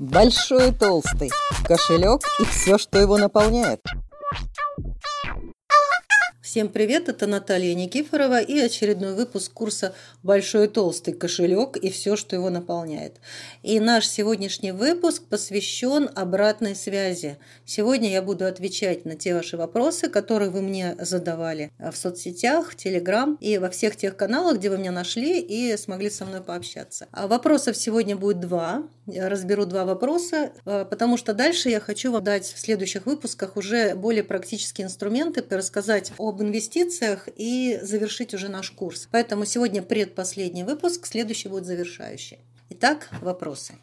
Большой и толстый. Кошелек и все, что его наполняет. Всем привет, это Наталья Никифорова и очередной выпуск курса «Большой толстый кошелек и все, что его наполняет». И наш сегодняшний выпуск посвящен обратной связи. Сегодня я буду отвечать на те ваши вопросы, которые вы мне задавали в соцсетях, в Телеграм и во всех тех каналах, где вы меня нашли и смогли со мной пообщаться. А вопросов сегодня будет два. Я разберу два вопроса, а, потому что дальше я хочу вам дать в следующих выпусках уже более практические инструменты, рассказать об инвестициях и завершить уже наш курс. Поэтому сегодня предпоследний выпуск, следующий будет завершающий. Итак, вопросы.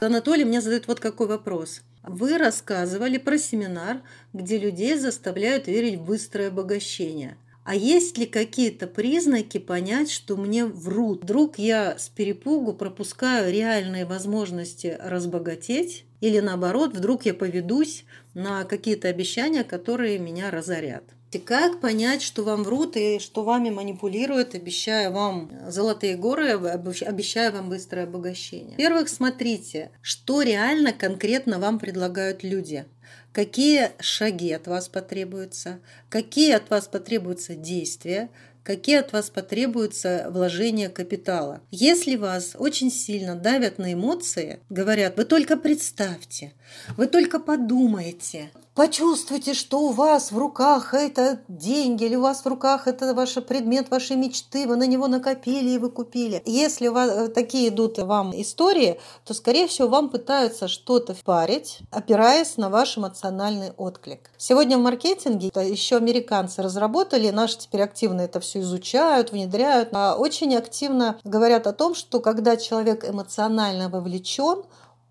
Анатолий мне задает вот какой вопрос. Вы рассказывали про семинар, где людей заставляют верить в быстрое обогащение. А есть ли какие-то признаки понять, что мне врут? Вдруг я с перепугу пропускаю реальные возможности разбогатеть? Или наоборот, вдруг я поведусь на какие-то обещания, которые меня разорят? Как понять, что вам врут и что вами манипулируют, обещая вам золотые горы, обещая вам быстрое обогащение? Во-первых, смотрите, что реально конкретно вам предлагают люди. Какие шаги от вас потребуются, какие от вас потребуются действия, какие от вас потребуются вложения капитала. Если вас очень сильно давят на эмоции, говорят, вы только представьте, вы только подумайте, Почувствуйте, что у вас в руках это деньги, или у вас в руках это ваш предмет вашей мечты, вы на него накопили и вы купили. Если у вас э, такие идут вам истории, то, скорее всего, вам пытаются что-то впарить, опираясь на ваш эмоциональный отклик. Сегодня в маркетинге еще американцы разработали, наши теперь активно это все изучают, внедряют, а очень активно говорят о том, что когда человек эмоционально вовлечен,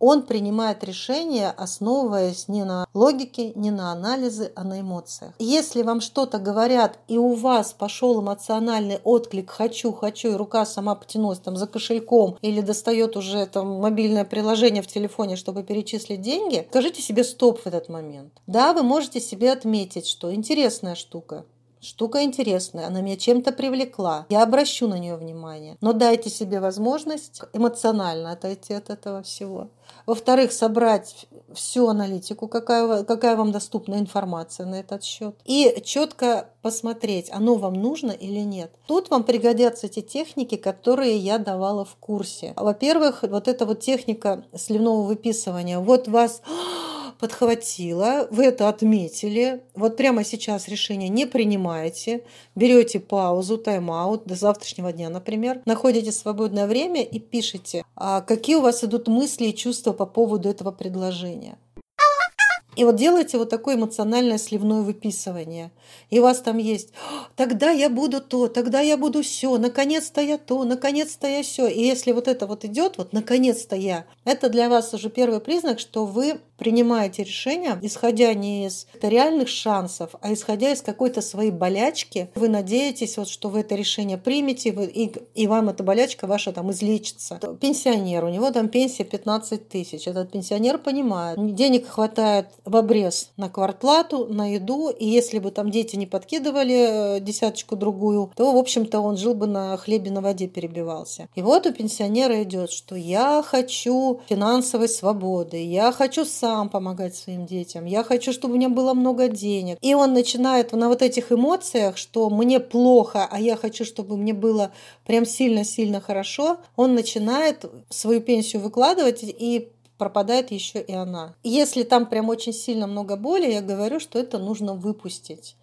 он принимает решения, основываясь не на логике, не на анализе, а на эмоциях. Если вам что-то говорят, и у вас пошел эмоциональный отклик «хочу, хочу», и рука сама потянулась там за кошельком или достает уже там мобильное приложение в телефоне, чтобы перечислить деньги, скажите себе стоп в этот момент. Да, вы можете себе отметить, что интересная штука, Штука интересная, она меня чем-то привлекла. Я обращу на нее внимание. Но дайте себе возможность эмоционально отойти от этого всего. Во-вторых, собрать всю аналитику, какая, какая вам доступна информация на этот счет. И четко посмотреть, оно вам нужно или нет. Тут вам пригодятся те техники, которые я давала в курсе. Во-первых, вот эта вот техника сливного выписывания. Вот вас подхватила, вы это отметили, вот прямо сейчас решение не принимаете, берете паузу, тайм-аут до завтрашнего дня, например, находите свободное время и пишите, а какие у вас идут мысли и чувства по поводу этого предложения. И вот делаете вот такое эмоциональное сливное выписывание. И у вас там есть «тогда я буду то, тогда я буду все, наконец-то я то, наконец-то я все». И если вот это вот идет, вот «наконец-то я», это для вас уже первый признак, что вы принимаете решение, исходя не из реальных шансов, а исходя из какой-то своей болячки. Вы надеетесь, вот, что вы это решение примете, вы, и, и вам эта болячка ваша там излечится. Пенсионер, у него там пенсия 15 тысяч. Этот пенсионер понимает, денег хватает в обрез на квартплату, на еду, и если бы там дети не подкидывали э, десяточку другую, то, в общем-то, он жил бы на хлебе на воде перебивался. И вот у пенсионера идет, что я хочу финансовой свободы, я хочу сам помогать своим детям, я хочу, чтобы у меня было много денег. И он начинает на вот этих эмоциях, что мне плохо, а я хочу, чтобы мне было прям сильно-сильно хорошо, он начинает свою пенсию выкладывать и пропадает еще и она. Если там прям очень сильно много боли, я говорю, что это нужно выпустить.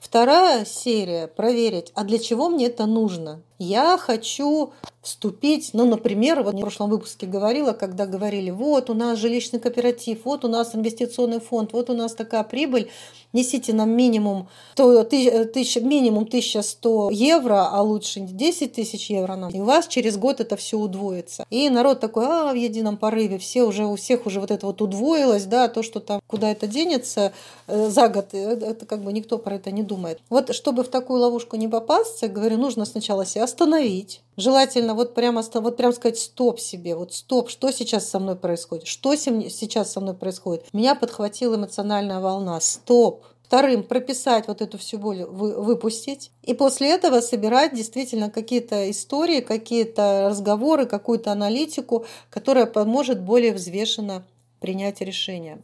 Вторая серия – проверить, а для чего мне это нужно. Я хочу вступить, ну, например, вот в прошлом выпуске говорила, когда говорили, вот у нас жилищный кооператив, вот у нас инвестиционный фонд, вот у нас такая прибыль, несите нам минимум, то, тысяч, минимум 1100 евро, а лучше 10 тысяч евро нам. И у вас через год это все удвоится. И народ такой, а, в едином порыве, все уже, у всех уже вот это вот удвоилось, да, то, что там, куда это денется э, за год, э, это как бы никто про это не думает. Вот чтобы в такую ловушку не попасться, говорю, нужно сначала себя остановить, Желательно вот прямо, вот прямо сказать стоп себе, вот стоп, что сейчас со мной происходит, что сейчас со мной происходит. Меня подхватила эмоциональная волна, стоп, Вторым, прописать вот эту всю боль, вы, выпустить. И после этого собирать действительно какие-то истории, какие-то разговоры, какую-то аналитику, которая поможет более взвешенно принять решение.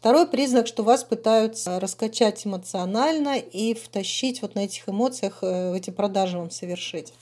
Второй признак, что вас пытаются раскачать эмоционально и втащить вот на этих эмоциях, э, эти продажи вам совершить.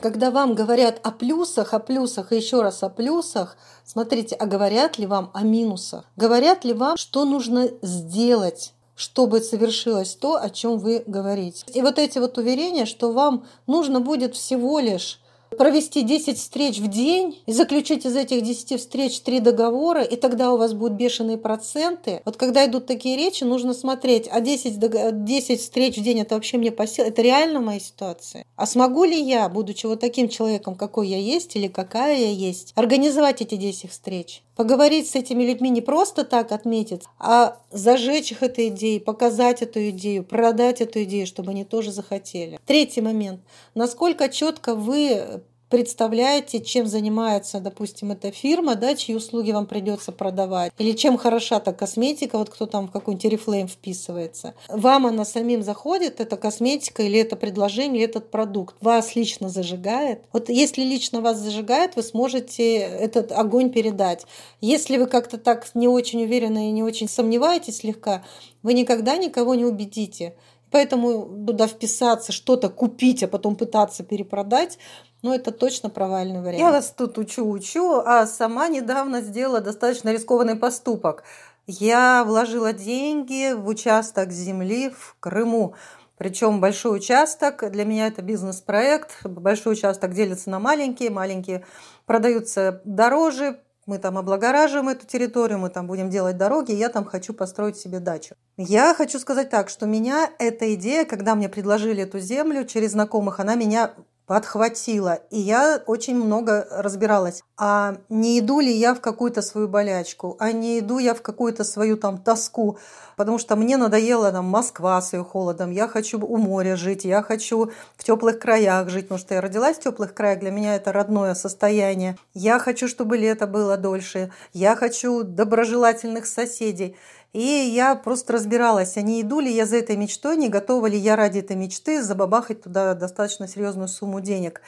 Когда вам говорят о плюсах, о плюсах и еще раз о плюсах, смотрите, а говорят ли вам о минусах? Говорят ли вам, что нужно сделать? чтобы совершилось то, о чем вы говорите. И вот эти вот уверения, что вам нужно будет всего лишь провести 10 встреч в день и заключить из этих 10 встреч 3 договора, и тогда у вас будут бешеные проценты. Вот когда идут такие речи, нужно смотреть, а 10, 10 встреч в день это вообще мне по силам, это реально моя ситуация. А смогу ли я, будучи вот таким человеком, какой я есть или какая я есть, организовать эти 10 встреч? Поговорить с этими людьми не просто так отметить, а зажечь их этой идеей, показать эту идею, продать эту идею, чтобы они тоже захотели. Третий момент. Насколько четко вы представляете, чем занимается, допустим, эта фирма, да, чьи услуги вам придется продавать, или чем хороша та косметика, вот кто там в какой-нибудь Oriflame вписывается. Вам она самим заходит, эта косметика или это предложение, или этот продукт. Вас лично зажигает. Вот если лично вас зажигает, вы сможете этот огонь передать. Если вы как-то так не очень уверены и не очень сомневаетесь слегка, вы никогда никого не убедите. Поэтому туда вписаться, что-то купить, а потом пытаться перепродать, ну, это точно провальный вариант. Я вас тут учу-учу, а сама недавно сделала достаточно рискованный поступок. Я вложила деньги в участок земли в Крыму. Причем большой участок, для меня это бизнес-проект, большой участок делится на маленькие, маленькие продаются дороже, мы там облагораживаем эту территорию, мы там будем делать дороги, я там хочу построить себе дачу. Я хочу сказать так, что меня эта идея, когда мне предложили эту землю через знакомых, она меня подхватила. И я очень много разбиралась. А не иду ли я в какую-то свою болячку? А не иду я в какую-то свою там тоску? Потому что мне надоела там Москва с ее холодом. Я хочу у моря жить, я хочу в теплых краях жить, потому что я родилась в теплых краях, для меня это родное состояние. Я хочу, чтобы лето было дольше. Я хочу доброжелательных соседей. И я просто разбиралась, а не иду ли я за этой мечтой, не готова ли я ради этой мечты забабахать туда достаточно серьезную сумму денег.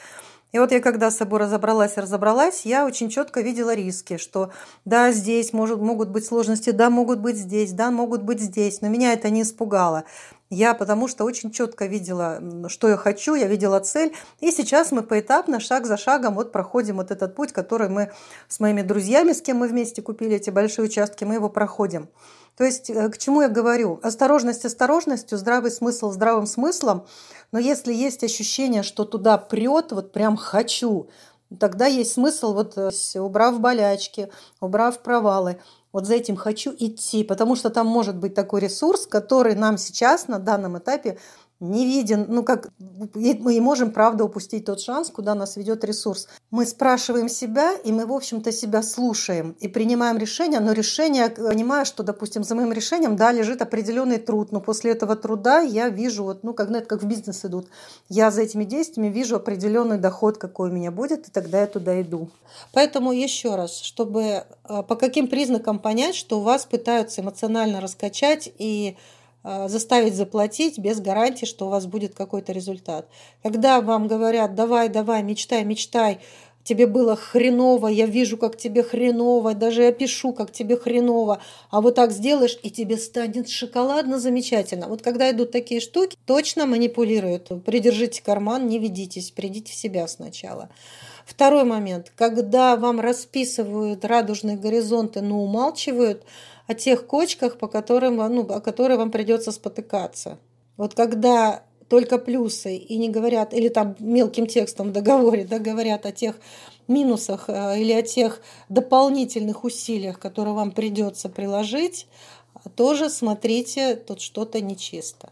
И вот я когда с собой разобралась разобралась, я очень четко видела риски, что да, здесь может, могут быть сложности, да, могут быть здесь, да, могут быть здесь, но меня это не испугало. Я потому что очень четко видела, что я хочу, я видела цель. И сейчас мы поэтапно, шаг за шагом вот проходим вот этот путь, который мы с моими друзьями, с кем мы вместе купили эти большие участки, мы его проходим. То есть э, к чему я говорю? Осторожность осторожностью, здравый смысл здравым смыслом. Но если есть ощущение, что туда прет, вот прям хочу, тогда есть смысл, вот э, убрав болячки, убрав провалы, вот за этим хочу идти, потому что там может быть такой ресурс, который нам сейчас на данном этапе не виден, ну как мы и можем, правда, упустить тот шанс, куда нас ведет ресурс. Мы спрашиваем себя, и мы, в общем-то, себя слушаем и принимаем решение, но решение, понимая, что, допустим, за моим решением, да, лежит определенный труд, но после этого труда я вижу, вот, ну, как, это как в бизнес идут, я за этими действиями вижу определенный доход, какой у меня будет, и тогда я туда иду. Поэтому еще раз, чтобы а, по каким признакам понять, что вас пытаются эмоционально раскачать и заставить заплатить без гарантии, что у вас будет какой-то результат. Когда вам говорят, давай, давай, мечтай, мечтай, тебе было хреново, я вижу, как тебе хреново, даже я пишу, как тебе хреново, а вот так сделаешь, и тебе станет шоколадно замечательно. Вот когда идут такие штуки, точно манипулируют. Придержите карман, не ведитесь, придите в себя сначала. Второй момент. Когда вам расписывают радужные горизонты, но умалчивают – о тех кочках, по которым, ну, о которые вам придется спотыкаться. Вот когда только плюсы и не говорят, или там мелким текстом в договоре да, говорят о тех минусах э, или о тех дополнительных усилиях, которые вам придется приложить, тоже смотрите, тут что-то нечисто.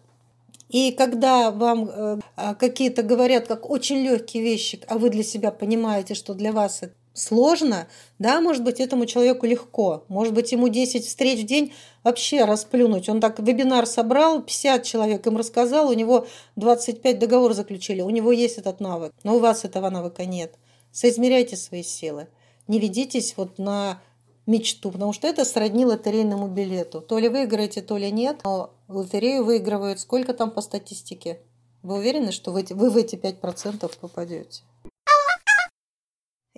И когда вам э, какие-то говорят как очень легкие вещи, а вы для себя понимаете, что для вас сложно, да, может быть, этому человеку легко. Может быть, ему 10 встреч в день вообще расплюнуть. Он так вебинар собрал, 50 человек им рассказал, у него 25 договоров заключили. У него есть этот навык, но у вас этого навыка нет. Соизмеряйте свои силы. Не ведитесь вот на мечту, потому что это сродни лотерейному билету. То ли выиграете, то ли нет, но лотерею выигрывают сколько там по статистике? Вы уверены, что вы, вы в эти 5% попадете?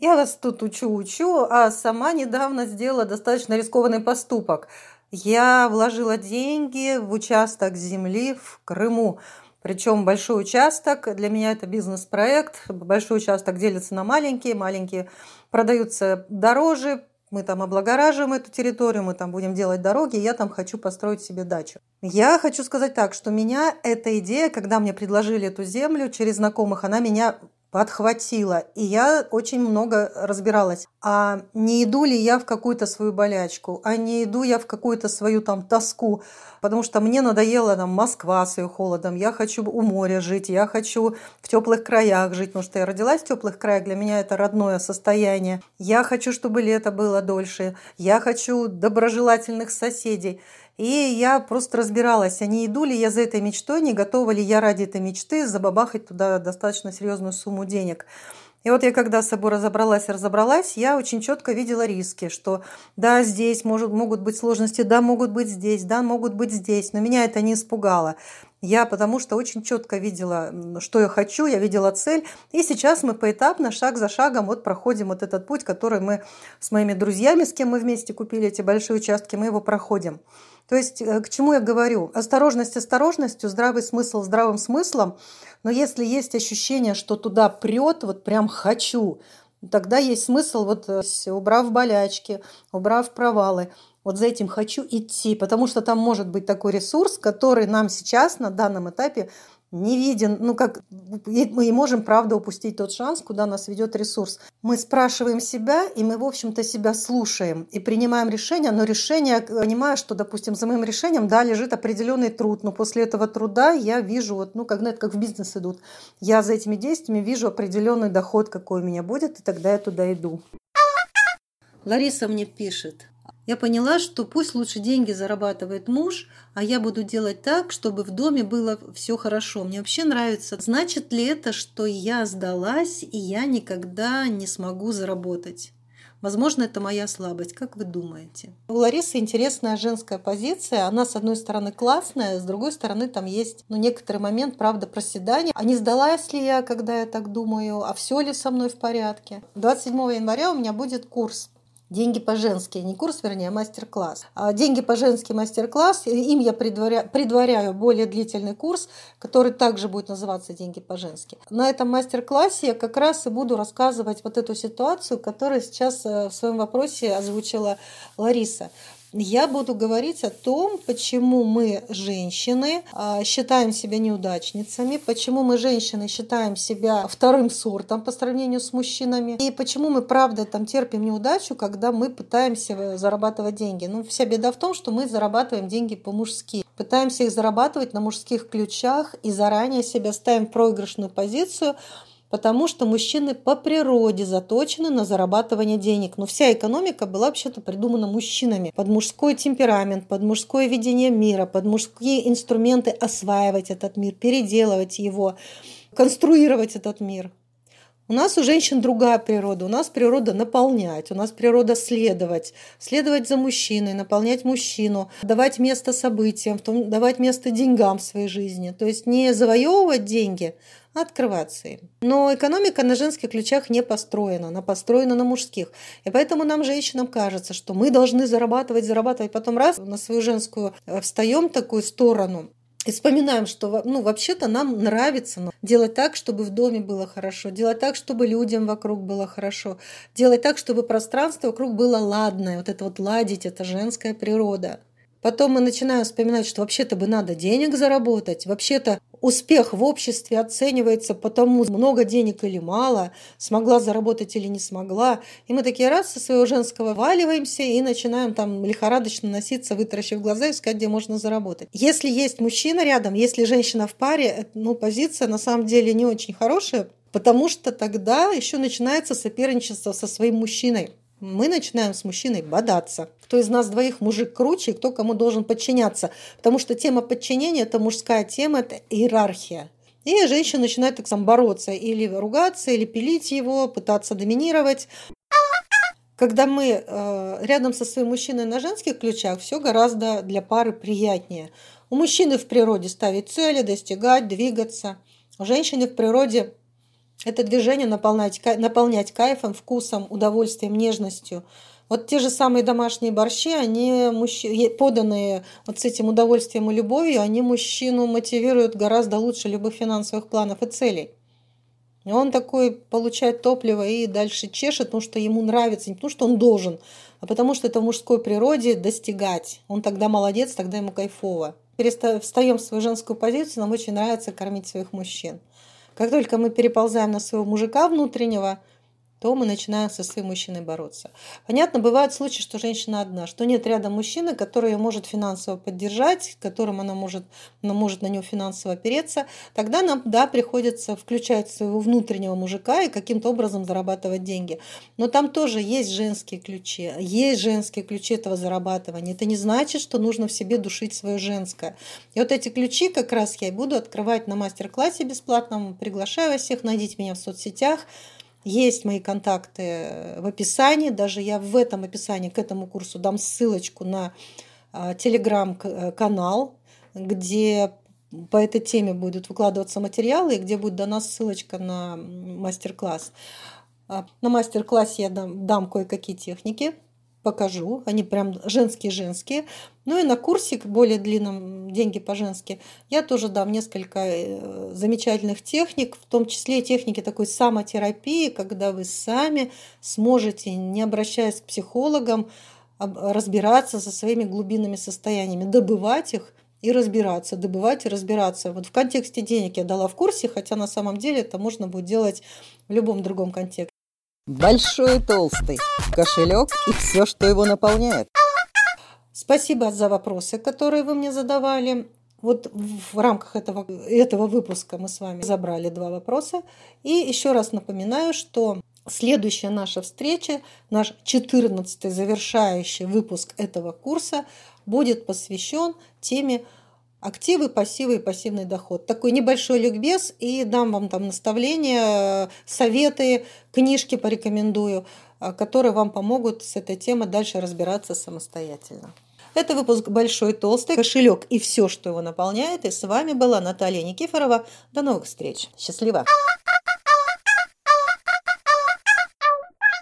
Я вас тут учу-учу, а сама недавно сделала достаточно рискованный поступок. Я вложила деньги в участок земли в Крыму. Причем большой участок, для меня это бизнес-проект, большой участок делится на маленькие, маленькие продаются дороже, мы там облагораживаем эту территорию, мы там будем делать дороги, я там хочу построить себе дачу. Я хочу сказать так, что меня эта идея, когда мне предложили эту землю через знакомых, она меня подхватила. И я очень много разбиралась. А не иду ли я в какую-то свою болячку? А не иду я в какую-то свою там тоску? Потому что мне надоела там Москва с ее холодом. Я хочу у моря жить. Я хочу в теплых краях жить. Потому что я родилась в теплых краях. Для меня это родное состояние. Я хочу, чтобы лето было дольше. Я хочу доброжелательных соседей. И я просто разбиралась, а не иду ли я за этой мечтой, не готова ли я ради этой мечты забабахать туда достаточно серьезную сумму денег. И вот я когда с собой разобралась разобралась, я очень четко видела риски, что да, здесь может, могут быть сложности, да, могут быть здесь, да, могут быть здесь, но меня это не испугало. Я потому что очень четко видела, что я хочу, я видела цель. И сейчас мы поэтапно, шаг за шагом вот проходим вот этот путь, который мы с моими друзьями, с кем мы вместе купили эти большие участки, мы его проходим. То есть э, к чему я говорю? Осторожность осторожностью, здравый смысл здравым смыслом. Но если есть ощущение, что туда прет, вот прям хочу, тогда есть смысл, вот э, убрав болячки, убрав провалы, вот за этим хочу идти, потому что там может быть такой ресурс, который нам сейчас на данном этапе не виден, ну как мы и можем, правда, упустить тот шанс, куда нас ведет ресурс. Мы спрашиваем себя, и мы, в общем-то, себя слушаем и принимаем решение, но решение, понимая, что, допустим, за моим решением, да, лежит определенный труд, но после этого труда я вижу, вот, ну, как, знаете, как в бизнес идут, я за этими действиями вижу определенный доход, какой у меня будет, и тогда я туда иду. Лариса мне пишет, я поняла, что пусть лучше деньги зарабатывает муж, а я буду делать так, чтобы в доме было все хорошо. Мне вообще нравится. Значит ли это, что я сдалась, и я никогда не смогу заработать? Возможно, это моя слабость. Как вы думаете? У Ларисы интересная женская позиция. Она, с одной стороны, классная, с другой стороны, там есть ну, некоторый момент, правда, проседания. А не сдалась ли я, когда я так думаю? А все ли со мной в порядке? 27 января у меня будет курс Деньги по-женски, не курс, вернее, а мастер-класс. А деньги по-женски мастер-класс, им я предваряю, предваряю более длительный курс, который также будет называться «Деньги по-женски». На этом мастер-классе я как раз и буду рассказывать вот эту ситуацию, которую сейчас э, в своем вопросе озвучила Лариса я буду говорить о том, почему мы, женщины, а, считаем себя неудачницами, почему мы, женщины, считаем себя вторым сортом по сравнению с мужчинами, и почему мы, правда, там терпим неудачу, когда мы пытаемся зарабатывать деньги. Ну, вся беда в том, что мы зарабатываем деньги по-мужски. Пытаемся их зарабатывать на мужских ключах и заранее себя ставим в проигрышную позицию – потому что мужчины по природе заточены на зарабатывание денег. Но вся экономика была вообще-то придумана мужчинами. Под мужской темперамент, под мужское видение мира, под мужские инструменты осваивать этот мир, переделывать его, конструировать этот мир. У нас у женщин другая природа. У нас природа наполнять, у нас природа следовать. Следовать за мужчиной, наполнять мужчину, давать место событиям, давать место деньгам в своей жизни. То есть не завоевывать деньги, открываться им. Но экономика на женских ключах не построена, она построена на мужских. И поэтому нам, женщинам, кажется, что мы должны зарабатывать, зарабатывать, потом раз на свою женскую э, встаем такую сторону, и вспоминаем, что ну, вообще-то нам нравится ну, делать так, чтобы в доме было хорошо, делать так, чтобы людям вокруг было хорошо, делать так, чтобы пространство вокруг было ладное. Вот это вот ладить, это женская природа. Потом мы начинаем вспоминать, что вообще-то бы надо денег заработать, вообще-то успех в обществе оценивается по тому, много денег или мало, смогла заработать или не смогла. И мы такие раз со своего женского валиваемся и начинаем там лихорадочно носиться, вытаращив глаза, искать, где можно заработать. Если есть мужчина рядом, если женщина в паре, ну, позиция на самом деле не очень хорошая, потому что тогда еще начинается соперничество со своим мужчиной мы начинаем с мужчиной бодаться. Кто из нас двоих мужик круче, и кто кому должен подчиняться. Потому что тема подчинения – это мужская тема, это иерархия. И женщина начинает так сам бороться, или ругаться, или пилить его, пытаться доминировать. когда мы э, рядом со своим мужчиной на женских ключах, все гораздо для пары приятнее. У мужчины в природе ставить цели, достигать, двигаться. У женщины в природе это движение наполнять, наполнять кайфом, вкусом, удовольствием, нежностью. Вот те же самые домашние борщи, они мужч... поданные вот с этим удовольствием и любовью, они мужчину мотивируют гораздо лучше любых финансовых планов и целей. И он такой получает топливо и дальше чешет, потому что ему нравится, не потому что он должен, а потому что это в мужской природе достигать. Он тогда молодец, тогда ему кайфово. Встаем в свою женскую позицию, нам очень нравится кормить своих мужчин. Как только мы переползаем на своего мужика внутреннего, то мы начинаем со своим мужчиной бороться. Понятно, бывают случаи, что женщина одна, что нет рядом мужчины, который ее может финансово поддержать, которым она может, она может на него финансово опереться. Тогда нам, да, приходится включать своего внутреннего мужика и каким-то образом зарабатывать деньги. Но там тоже есть женские ключи, есть женские ключи этого зарабатывания. Это не значит, что нужно в себе душить свое женское. И вот эти ключи как раз я и буду открывать на мастер-классе бесплатном. Приглашаю вас всех, найдите меня в соцсетях. Есть мои контакты в описании. Даже я в этом описании к этому курсу дам ссылочку на а, телеграм-канал, где по этой теме будут выкладываться материалы, и где будет дана ссылочка на мастер-класс. А, на мастер-классе я дам, дам кое-какие техники, покажу. Они прям женские-женские. Ну и на курсе более длинном «Деньги по-женски» я тоже дам несколько э, замечательных техник, в том числе техники такой самотерапии, когда вы сами сможете, не обращаясь к психологам, разбираться со своими глубинными состояниями, добывать их и разбираться, добывать и разбираться. Вот в контексте денег я дала в курсе, хотя на самом деле это можно будет делать в любом другом контексте. Большой и толстый. Кошелек и все, что его наполняет. Спасибо за вопросы, которые вы мне задавали. Вот в рамках этого, этого выпуска мы с вами забрали два вопроса. И еще раз напоминаю, что следующая наша встреча, наш 14 завершающий выпуск этого курса будет посвящен теме Активы, пассивы и пассивный доход. Такой небольшой ликбез и дам вам там наставления, советы, книжки порекомендую, а, которые вам помогут с этой темой дальше разбираться самостоятельно. Это выпуск «Большой толстый кошелек» и все, что его наполняет. И с вами была Наталья Никифорова. До новых встреч. Счастливо!